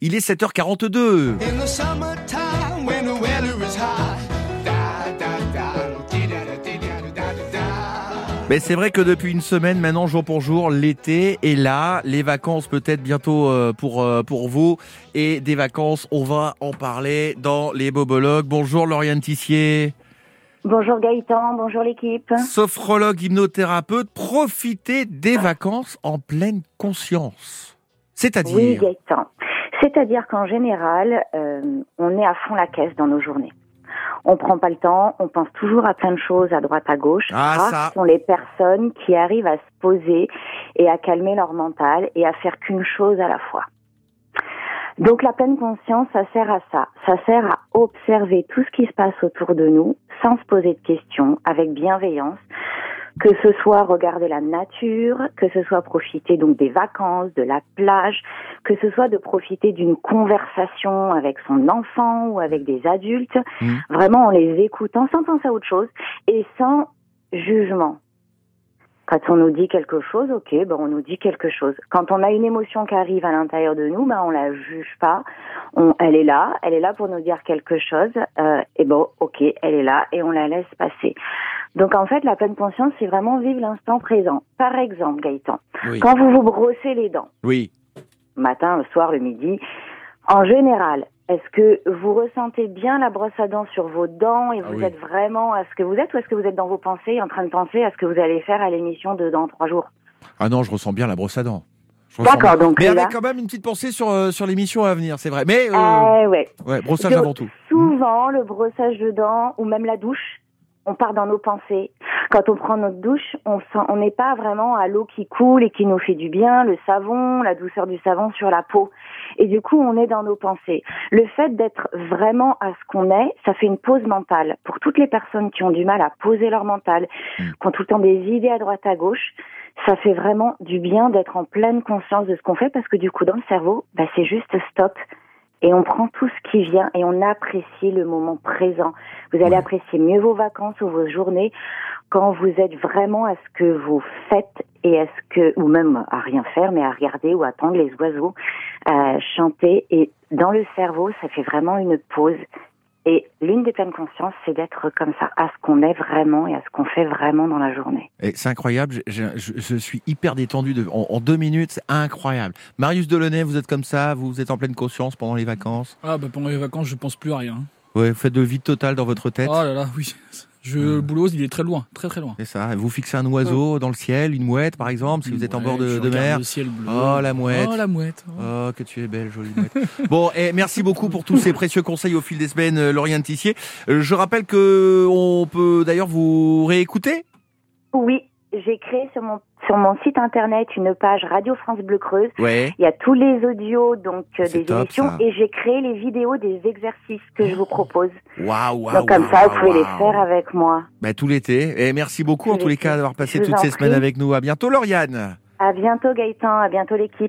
Il est 7h42. In the summertime when the weather is hot. Da, da, da, di-da-da, di-da-da, da-da-da. Mais c'est vrai que depuis une semaine maintenant, jour pour jour, l'été est là, les vacances peut-être bientôt euh, pour euh, pour vous et des vacances, on va en parler dans les bobologues. Bonjour Lauriane Tissier, Bonjour Gaëtan, bonjour l'équipe. sophrologue hypnothérapeute, profitez des vacances en pleine conscience. Oui C'est-à-dire Gaëtan. C'est-à-dire qu'en général, euh, on est à fond la caisse dans nos journées. On prend pas le temps, on pense toujours à plein de choses à droite à gauche. Ah, Rares ça. sont les personnes qui arrivent à se poser et à calmer leur mental et à faire qu'une chose à la fois. Donc la pleine conscience, ça sert à ça. Ça sert à observer tout ce qui se passe autour de nous sans se poser de questions, avec bienveillance. Que ce soit regarder la nature, que ce soit profiter donc des vacances, de la plage, que ce soit de profiter d'une conversation avec son enfant ou avec des adultes, Mhm. vraiment en les écoutant sans penser à autre chose et sans jugement. Quand on nous dit quelque chose, ok, ben on nous dit quelque chose. Quand on a une émotion qui arrive à l'intérieur de nous, ben on la juge pas. On, elle est là, elle est là pour nous dire quelque chose. Euh, et bon, ok, elle est là et on la laisse passer. Donc en fait, la pleine conscience, c'est vraiment vivre l'instant présent. Par exemple, Gaëtan, Oui. quand vous vous brossez les dents, Oui. matin, le soir, le midi. En général, est-ce que vous ressentez bien la brosse à dents sur vos dents et Ah vous oui. êtes vraiment à ce que vous êtes ou est-ce que vous êtes dans vos pensées en train de penser à ce que vous allez faire à l'émission de dans trois jours? Ah non, je ressens bien la brosse à dents. D'accord, donc Mais là- avec quand même une petite pensée sur euh, sur l'émission à venir, c'est vrai. Mais euh, Ah ouais. ouais, brossage Donc, avant tout. Souvent, le brossage de dents ou même la douche, on part dans nos pensées. Quand on prend notre douche, on n'est pas vraiment à l'eau qui coule et qui nous fait du bien, le savon, la douceur du savon sur la peau. Et du coup, on est dans nos pensées. Le fait d'être vraiment à ce qu'on est, ça fait une pause mentale. Pour toutes les personnes qui ont du mal à poser leur mental, Mm. qui ont tout le temps des idées à droite à gauche, ça fait vraiment du bien d'être en pleine conscience de ce qu'on fait parce que du coup, dans le cerveau, bah, c'est juste stop et on prend tout ce qui vient et on apprécie le moment présent. Vous allez apprécier mieux vos vacances ou vos journées quand vous êtes vraiment à ce que vous faites et à ce que, ou même à rien faire, mais à regarder ou attendre les oiseaux euh, chanter. Et dans le cerveau, ça fait vraiment une pause. Et l'une des pleines consciences, c'est d'être comme ça, à ce qu'on est vraiment et à ce qu'on fait vraiment dans la journée. Et C'est incroyable, je, je- je- je suis hyper détendu de, en, en deux minutes, c'est incroyable. Marius Delaunay, vous êtes comme ça, vous êtes en pleine conscience pendant les vacances? Ah bah pendant les vacances, je pense plus à rien. Ouais, vous faites de vide total dans votre tête Oh là là, oui. Je, Le boulot, il est très loin, très très loin. C'est ça, vous fixez un oiseau dans le ciel, une mouette par exemple, si vous êtes en bord de, mer. Le ciel bleu. Oh, la mouette. Oh la mouette. Oh. Oh, que tu es belle, jolie mouette. bon, et merci beaucoup pour tous ces précieux conseils au fil des semaines, euh, Lauriane Tissier. Euh, je rappelle que on peut d'ailleurs vous réécouter? Oui, j'ai créé sur mon, sur mon site internet une page Radio France Bleu Creuse Ouais. Il y a tous les audios donc euh, des top, émissions ça. et j'ai créé les vidéos des exercices que je vous propose. Waouh, donc comme ça, vous pouvez les faire avec moi. Bah, tout l'été. Et merci beaucoup en tous les cas d'avoir passé toutes ces semaines avec nous. À bientôt, Lauriane. À bientôt Gaëtan, à bientôt l'équipe.